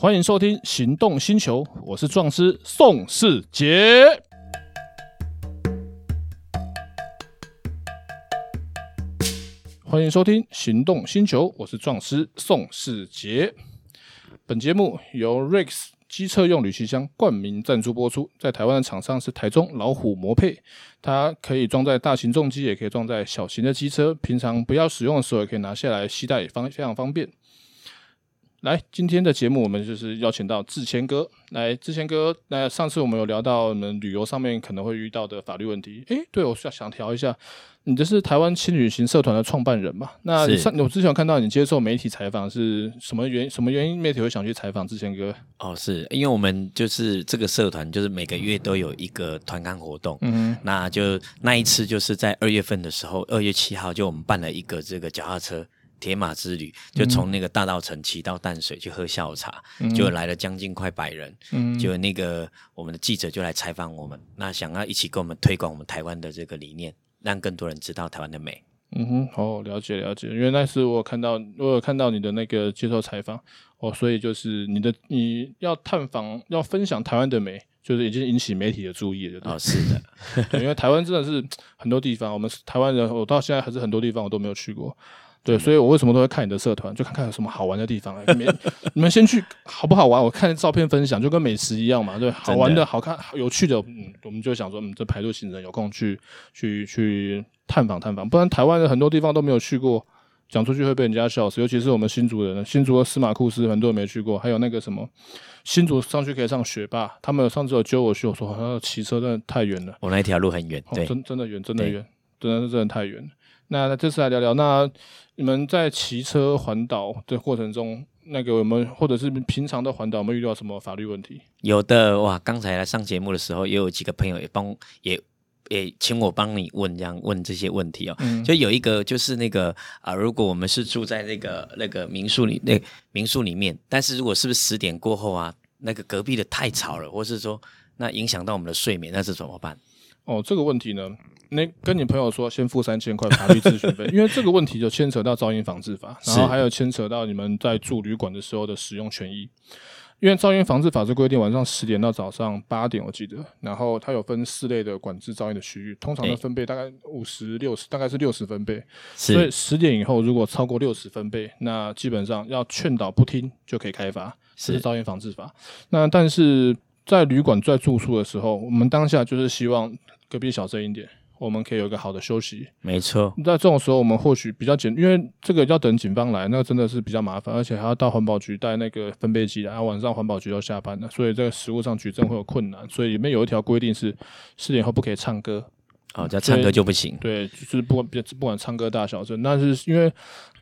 欢迎收听《行动星球》，我是壮师宋世杰。欢迎收听《行动星球》，我是壮师宋世杰。本节目由 Rex 机车用旅行箱冠名赞助播出，在台湾的厂商是台中老虎摩配，它可以装在大型重机，也可以装在小型的机车，平常不要使用的时候也可以拿下来携带，也方非常方便。来，今天的节目我们就是邀请到志谦哥来。志谦哥，那上次我们有聊到你们旅游上面可能会遇到的法律问题。诶，对，我想想调一下，你这是台湾轻旅行社团的创办人嘛？那上我之前有看到你接受媒体采访，是什么原什么原因媒体会想去采访志谦哥？哦，是因为我们就是这个社团，就是每个月都有一个团康活动。嗯，那就那一次就是在二月份的时候，二月七号就我们办了一个这个脚踏车。铁马之旅，就从那个大道城骑到淡水去喝下午茶，嗯、就来了将近快百人。嗯，就那个我们的记者就来采访我们，那想要一起跟我们推广我们台湾的这个理念，让更多人知道台湾的美。嗯哼，哦，了解了解。因为那时我有看到，我有看到你的那个接受采访哦，所以就是你的你要探访要分享台湾的美，就是已经引起媒体的注意了，对。哦，是的，因为台湾真的是很多地方，我们台湾人，我到现在还是很多地方我都没有去过。对，所以我为什么都会看你的社团，就看看有什么好玩的地方。你们 你们先去好不好玩？我看照片分享，就跟美食一样嘛。对，好玩的、好看、有趣的，嗯，我们就想说，嗯，这排队行程有空去去去探访探访。不然台湾的很多地方都没有去过，讲出去会被人家笑死。尤其是我们新竹人，新竹的司马库斯很多人没去过，还有那个什么新竹上去可以上雪霸，他们有上次有揪我去，我说好像骑车真的太远了。我那一条路很远，对，哦、真真的远，真的远，真的是真的太远了。那这次来聊聊，那你们在骑车环岛的过程中，那个我们或者是平常的环岛，有没有遇到什么法律问题？有的哇，刚才来上节目的时候，也有几个朋友也帮也也请我帮你问这样问这些问题哦。嗯，就有一个就是那个啊，如果我们是住在那个那个民宿里，那民宿里面，但是如果是不是十点过后啊，那个隔壁的太吵了，或是说那影响到我们的睡眠，那是怎么办？哦，这个问题呢？那跟你朋友说，先付三千块法律咨询费，因为这个问题就牵扯到噪音防治法，然后还有牵扯到你们在住旅馆的时候的使用权益。因为噪音防治法是规定晚上十点到早上八点，我记得，然后它有分四类的管制噪音的区域，通常的分贝大概五十六十，大概是六十分贝。所以十点以后如果超过六十分贝，那基本上要劝导不听就可以开发，这是噪音防治法。那但是在旅馆在住宿的时候，我们当下就是希望隔壁小声一点。我们可以有一个好的休息，没错。在这种时候，我们或许比较简，因为这个要等警方来，那个真的是比较麻烦，而且还要到环保局带那个分贝机来，然后晚上环保局要下班了，所以这个食物上举证会有困难。所以里面有一条规定是四点后不可以唱歌，哦，要唱歌就不行。对，就是不管不管唱歌大小声，但是因为。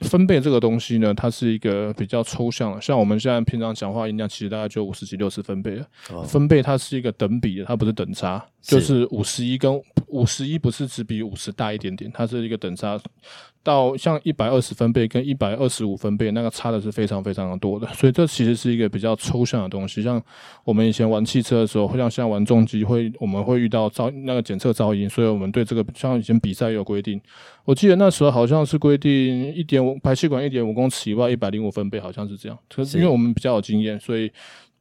分贝这个东西呢，它是一个比较抽象的，像我们现在平常讲话音量，其实大概就五十几、六十分贝了。哦、分贝它是一个等比的，它不是等差，是就是五十一跟五十一不是只比五十大一点点，它是一个等差。到像一百二十分贝跟一百二十五分贝，那个差的是非常非常的多的，所以这其实是一个比较抽象的东西。像我们以前玩汽车的时候，会像现在玩重机，会我们会遇到噪那个检测噪音，所以我们对这个像以前比赛也有规定。我记得那时候好像是规定一点五排气管一点五公尺以外一百零五分贝，好像是这样。可是因为我们比较有经验，所以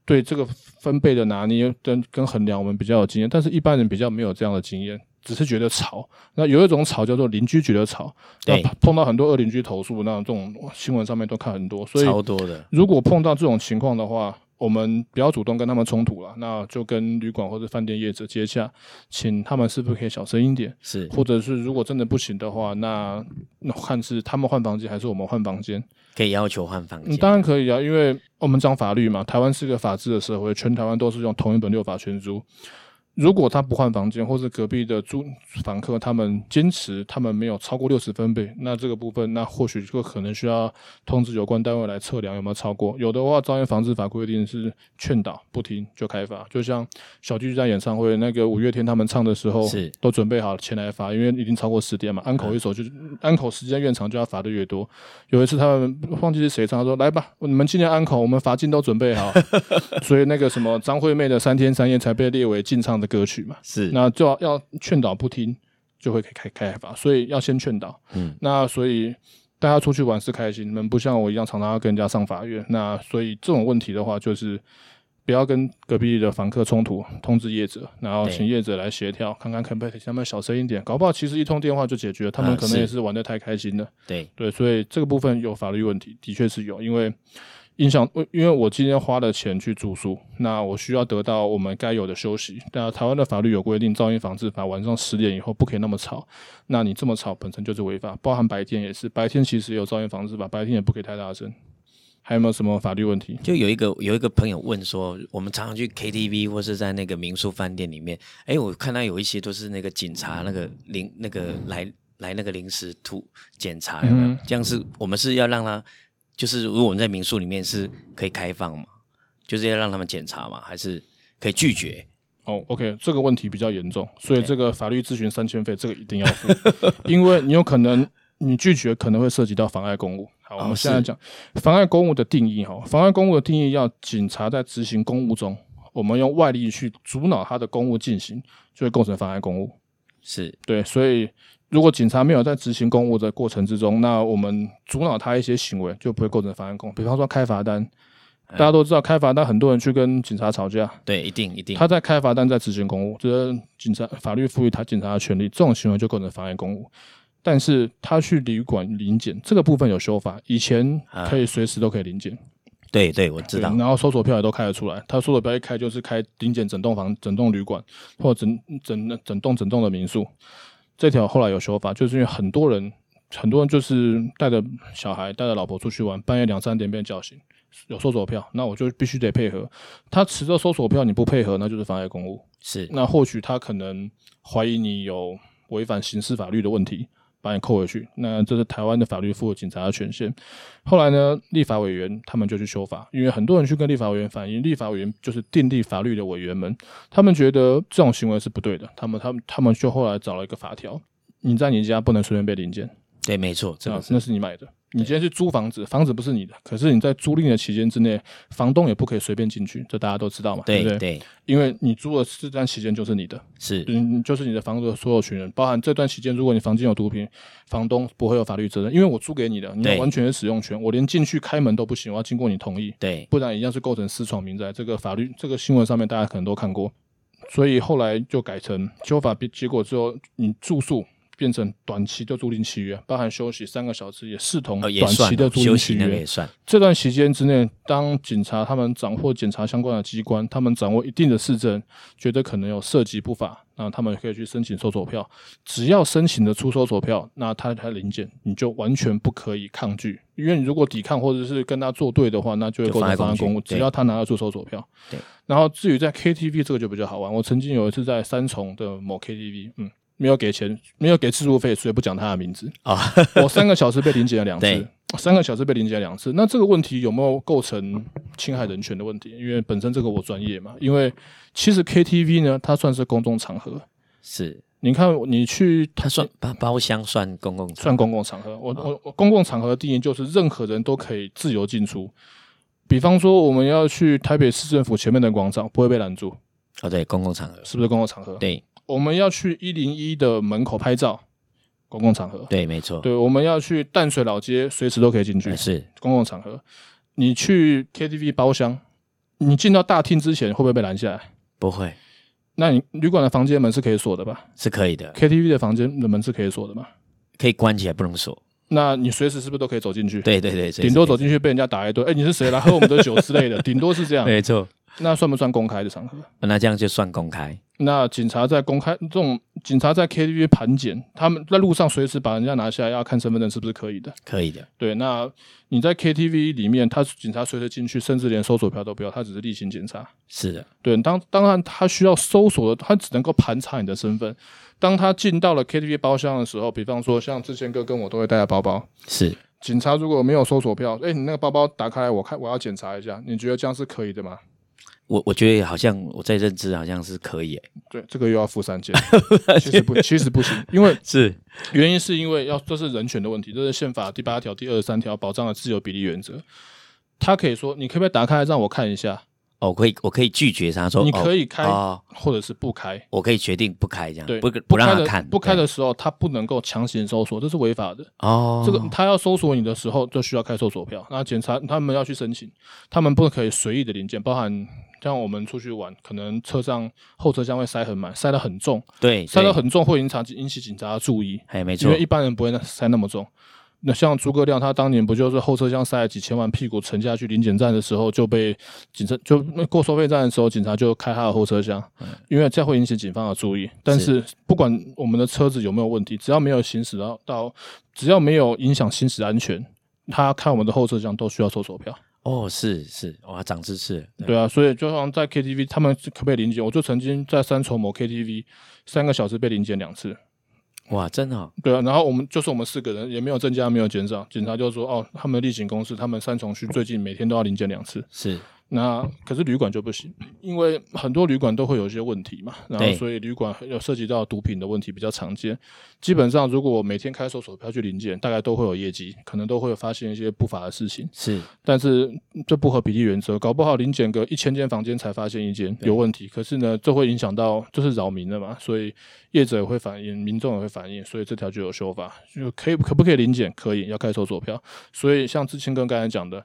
对这个分贝的拿捏跟跟衡量我们比较有经验，但是一般人比较没有这样的经验。只是觉得吵，那有一种吵叫做邻居觉得吵，那，碰到很多恶邻居投诉，那这种新闻上面都看很多，所以超多的。如果碰到这种情况的话，我们不要主动跟他们冲突了，那就跟旅馆或者饭店业者接洽，请他们是不是可以小声一点，是，或者是如果真的不行的话，那那看是他们换房间还是我们换房间，可以要求换房间，当然可以啊，因为我们讲法律嘛，台湾是个法治的社会，全台湾都是用同一本六法全书。如果他不换房间，或是隔壁的租房客他们坚持他们没有超过六十分贝，那这个部分那或许就可能需要通知有关单位来测量有没有超过。有的话，噪音防治法规定是劝导不听就开罚。就像小巨蛋演唱会那个五月天他们唱的时候，是都准备好前来罚，因为已经超过十点嘛，安口一首就是安口时间越长就要罚的越多。有一次他们忘记是谁唱，他说来吧，你们今天安口，我们罚金都准备好。所以那个什么张惠妹的三天三夜才被列为禁唱的歌曲嘛，是，那就要劝导不听，就会开开开罚，所以要先劝导。嗯，那所以大家出去玩是开心，你们不像我一样常常要跟人家上法院。那所以这种问题的话，就是不要跟隔壁的房客冲突，通知业者，然后请业者来协调，看看可不可以他们小声一点，搞不好其实一通电话就解决了，他们可能也是玩的太开心了。对对，所以这个部分有法律问题，的确是有，因为。影响，因为我今天花了钱去住宿，那我需要得到我们该有的休息。那台湾的法律有规定，噪音防治法晚上十点以后不可以那么吵。那你这么吵本身就是违法，包含白天也是。白天其实有噪音防治法，白天也不可以太大声。还有没有什么法律问题？就有一个有一个朋友问说，我们常常去 KTV 或是在那个民宿饭店里面，哎，我看到有一些都是那个警察那个临那个来来那个临时突检查有没有？嗯、这样是我们是要让他。就是如果我们在民宿里面是可以开放嘛，就是要让他们检查嘛，还是可以拒绝？哦，OK，这个问题比较严重，所以这个法律咨询三千费，这个一定要付，因为你有可能你拒绝可能会涉及到妨碍公务。好，我们现在讲妨碍公务的定义哈，妨碍公务的定义要警察在执行公务中，我们用外力去阻挠他的公务进行，就会构成妨碍公务。是对，所以。如果警察没有在执行公务的过程之中，那我们阻挠他一些行为，就不会构成妨碍公务。比方说开罚单，大家都知道开罚单，很多人去跟警察吵架。对，一定一定。他在开罚单，在执行公务，这是警察法律赋予他警察的权利，这种行为就构成妨碍公务。但是他去旅馆临检这个部分有修法，以前可以随时都可以临检。对对，我知道。然后搜索票也都开得出来，他搜索票一开就是开临检整栋房、整栋旅馆或者整整整栋整栋的民宿。这条后来有修法，就是因为很多人，很多人就是带着小孩、带着老婆出去玩，半夜两三点被叫醒，有搜索票，那我就必须得配合。他持着搜索票，你不配合，那就是妨碍公务。是，那或许他可能怀疑你有违反刑事法律的问题。把你扣回去，那这是台湾的法律赋予警察的权限。后来呢，立法委员他们就去修法，因为很多人去跟立法委员反映，立法委员就是订立法律的委员们，他们觉得这种行为是不对的，他们他们他们就后来找了一个法条，你在你家不能随便被临检。对，没错，这那是你买的。你今天去租房子，房子不是你的，可是你在租赁的期间之内，房东也不可以随便进去，这大家都知道嘛，对，对不对？对，因为你租的这段期间就是你的，是，嗯，就是你的房子的所有权人，包含这段期间，如果你房间有毒品，房东不会有法律责任，因为我租给你的，你要完全的使用权，我连进去开门都不行，我要经过你同意，对，不然一样是构成私闯民宅。这个法律，这个新闻上面大家可能都看过，所以后来就改成修法，结果之后你住宿。变成短期的租赁契约，包含休息三个小时，也视同短期的租赁契约。也算。这段期间之内，当警察他们掌握检查相关的机关，他们掌握一定的事证，觉得可能有涉及不法，那他们可以去申请搜索票。只要申请的出搜索票，那他他临检，你就完全不可以抗拒，因为你如果抵抗或者是跟他作对的话，那就会构成妨碍公务。只要他拿得出搜索票。对。然后至于在 KTV 这个就比较好玩，我曾经有一次在三重的某 KTV，嗯。没有给钱，没有给置入费，所以不讲他的名字啊。我三个小时被临检了两次，三个小时被临检了两次。那这个问题有没有构成侵害人权的问题？因为本身这个我专业嘛。因为其实 KTV 呢，它算是公众场合。是，你看你去，它算包包厢算公共，算公共场合。我我我公共场合的定义就是任何人都可以自由进出。比方说我们要去台北市政府前面的广场，不会被拦住。哦，对，公共场合是不是公共场合？对。我们要去一零一的门口拍照，公共场合。对，没错。对，我们要去淡水老街，随时都可以进去。是公共场合。你去 KTV 包厢，你进到大厅之前会不会被拦下来？不会。那你旅馆的房间门是可以锁的吧？是可以的。KTV 的房间的门是可以锁的吗？可以关起来，不能锁。那你随时是不是都可以走进去？对对对，顶多走进去被人家打一顿。哎，你是谁来喝我们的酒之类的？顶多是这样。没错。那算不算公开的场合？那这样就算公开。那警察在公开这种警察在 KTV 盘检，他们在路上随时把人家拿下来要看身份证是不是可以的？可以的。对，那你在 KTV 里面，他警察随时进去，甚至连搜索票都不要，他只是例行检查。是的。对，当当然他需要搜索的，他只能够盘查你的身份。当他进到了 KTV 包厢的时候，比方说像志谦哥跟我都会带着包包。是。警察如果没有搜索票，哎、欸，你那个包包打开来，我看我要检查一下，你觉得这样是可以的吗？我我觉得好像我在认知好像是可以欸，对，这个又要付三件，其实不，其实不行，因为 是原因是因为要这是人权的问题，这是宪法第八条第二十三条保障的自由比例原则，他可以说你可不可以打开让我看一下？哦，可以，我可以拒绝他说，你可以开，或者是不开，我可以决定不开这样，对，不不让他看，不开的时候，他不能够强行搜索，这是违法的。哦，这个他要搜索你的时候，就需要开搜索票。那检查他们要去申请，他们不可以随意的临检，包含像我们出去玩，可能车上后车厢会塞很满，塞得很重，对，塞得很重会引起引起警察的注意，哎，没错，因为一般人不会塞那么重。那像诸葛亮，他当年不就是后车厢塞了几千万，屁股沉下去临检站的时候就被警察就过收费站的时候，警察就开他的后车厢，因为这样会引起警方的注意。但是不管我们的车子有没有问题，只要没有行驶到到，只要没有影响行驶安全，他开我们的后车厢都需要收手票。哦，是是，哇，长知识。对啊，所以就像在 KTV，他们可不可以临检？我就曾经在三重某 KTV 三个小时被临检两次。哇，真的、哦？对啊，然后我们就是我们四个人，也没有增加，没有减少。警察就说：“哦，他们的例行公事，他们三重区最近每天都要临检两次。”是。那可是旅馆就不行，因为很多旅馆都会有一些问题嘛，然后所以旅馆有涉及到毒品的问题比较常见。基本上，如果我每天开搜索票去临检，大概都会有业绩，可能都会有发现一些不法的事情。是，但是这不合比例原则，搞不好临检个一千间房间才发现一间有问题。可是呢，这会影响到就是扰民的嘛，所以业者也会反映，民众也会反映，所以这条就有修法，就可以可不可以临检？可以，要开搜索票。所以像志清哥刚才讲的。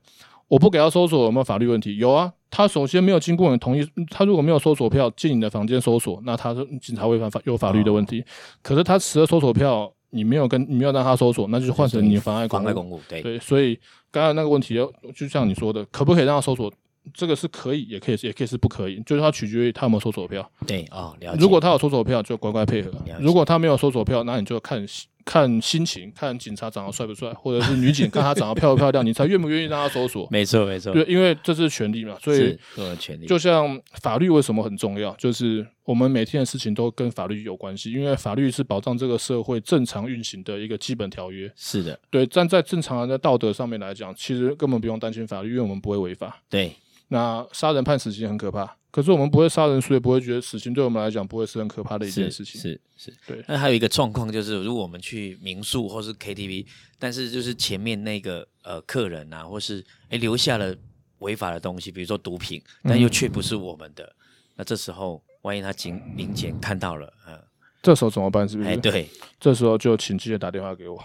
我不给他搜索有没有法律问题？有啊，他首先没有经过你同意，他如果没有搜索票进你的房间搜索，那他是警察违反法有法律的问题。哦、可是他持了搜索票，你没有跟你没有让他搜索，那就换成你妨碍公务。公务对对，所以刚才那个问题，就像你说的，可不可以让他搜索？这个是可以，也可以，也可以是不可以，就是他取决于他有没有搜索票。对啊、哦，了解。如果他有搜索票，就乖乖配合；如果他没有搜索票，那你就看。看心情，看警察长得帅不帅，或者是女警看他长得漂不漂亮，你才愿不愿意让他搜索。没错，没错。对，因为这是权利嘛，所以权利。就像法律为什么很重要，就是我们每天的事情都跟法律有关系，因为法律是保障这个社会正常运行的一个基本条约。是的，对，站在正常人的道德上面来讲，其实根本不用担心法律，因为我们不会违法。对，那杀人判死刑很可怕。可是我们不会杀人，所以不会觉得死刑对我们来讲不会是很可怕的一件事情。是是，是对。那还有一个状况就是，如果我们去民宿或是 KTV，但是就是前面那个呃客人啊，或是诶留下了违法的东西，比如说毒品，但又却不是我们的，嗯、那这时候万一他警民检看到了，嗯，这时候怎么办？是不是？诶对，这时候就请记者打电话给我，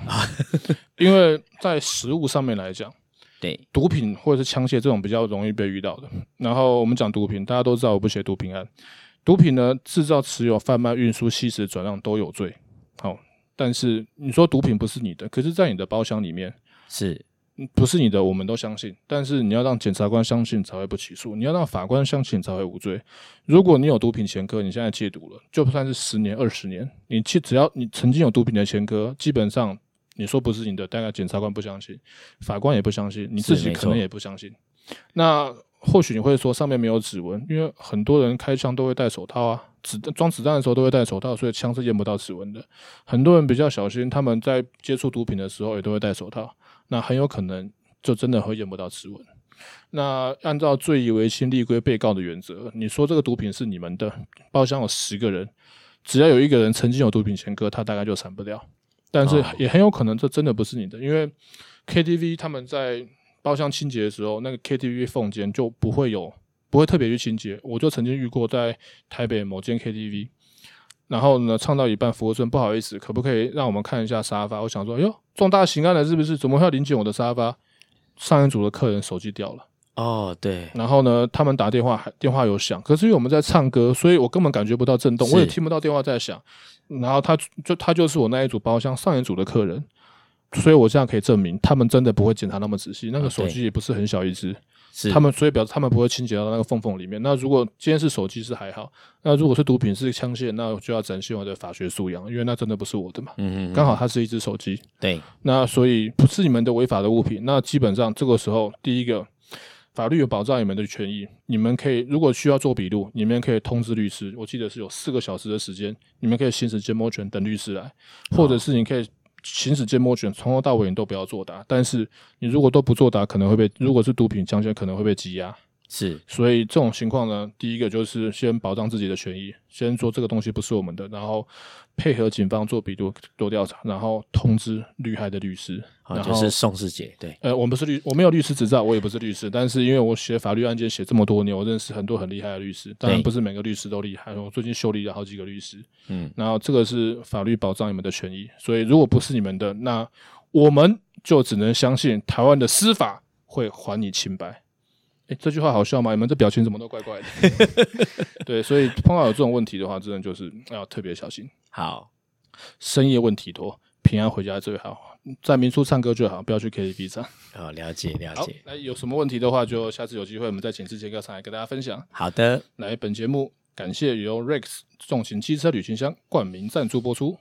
因为在实物上面来讲。对，毒品或者是枪械这种比较容易被遇到的。然后我们讲毒品，大家都知道我不写毒品案。毒品呢，制造、持有、贩卖、运输、吸食、转让都有罪。好，但是你说毒品不是你的，可是在你的包厢里面是不是你的？我们都相信。但是你要让检察官相信才会不起诉，你要让法官相信才会无罪。如果你有毒品前科，你现在戒毒了，就算是十年、二十年，你去只要你曾经有毒品的前科，基本上。你说不是你的，大概检察官不相信，法官也不相信，你自己可能也不相信。那或许你会说上面没有指纹，因为很多人开枪都会戴手套啊，子装子弹的时候都会戴手套，所以枪是验不到指纹的。很多人比较小心，他们在接触毒品的时候也都会戴手套，那很有可能就真的会验不到指纹。那按照罪疑为轻，立归被告的原则，你说这个毒品是你们的，包厢有十个人，只要有一个人曾经有毒品前科，他大概就闪不掉。但是也很有可能这真的不是你的，因为 KTV 他们在包厢清洁的时候，那个 KTV 缝间就不会有，不会特别去清洁。我就曾经遇过在台北某间 KTV，然后呢唱到一半，服务生不好意思，可不可以让我们看一下沙发？我想说，哟，重大刑案了是不是？怎么会要临检我的沙发？上一组的客人手机掉了。哦，对。然后呢，他们打电话，电话有响，可是因为我们在唱歌，所以我根本感觉不到震动，我也听不到电话在响。然后他就他就是我那一组包厢上一组的客人，所以我这样可以证明，他们真的不会检查那么仔细。那个手机也不是很小一只，是他们所以表示他们不会清洁到那个缝缝里面。那如果今天是手机是还好，那如果是毒品是枪械，那我就要展现我的法学素养，因为那真的不是我的嘛。嗯嗯。刚好它是一只手机。对。那所以不是你们的违法的物品，那基本上这个时候第一个。法律有保障你们的权益，你们可以如果需要做笔录，你们可以通知律师。我记得是有四个小时的时间，你们可以行使缄默权等律师来，或者是你可以行使缄默权，从头到尾你都不要作答。但是你如果都不作答，可能会被如果是毒品枪决，可能会被羁押。是，所以这种情况呢，第一个就是先保障自己的权益，先说这个东西不是我们的，然后配合警方做笔录、做调查，然后通知遇害的律师。好，就是宋世杰，对，呃，我不是律，我没有律师执照，我也不是律师，但是因为我写法律案件写这么多年，我认识很多很厉害的律师，当然不是每个律师都厉害，我最近修理了好几个律师，嗯，然后这个是法律保障你们的权益，所以如果不是你们的，那我们就只能相信台湾的司法会还你清白。哎，这句话好笑吗？你们这表情怎么都怪怪的？对，所以碰到有这种问题的话，真的就是要特别小心。好，深夜问题多，平安回家最好，在民宿唱歌最好，不要去 KTV 唱。好，了解了解。那有什么问题的话，就下次有机会我们再请志杰哥上来跟大家分享。好的，来本节目感谢由 Rex 重型机车旅行箱冠名赞助播出。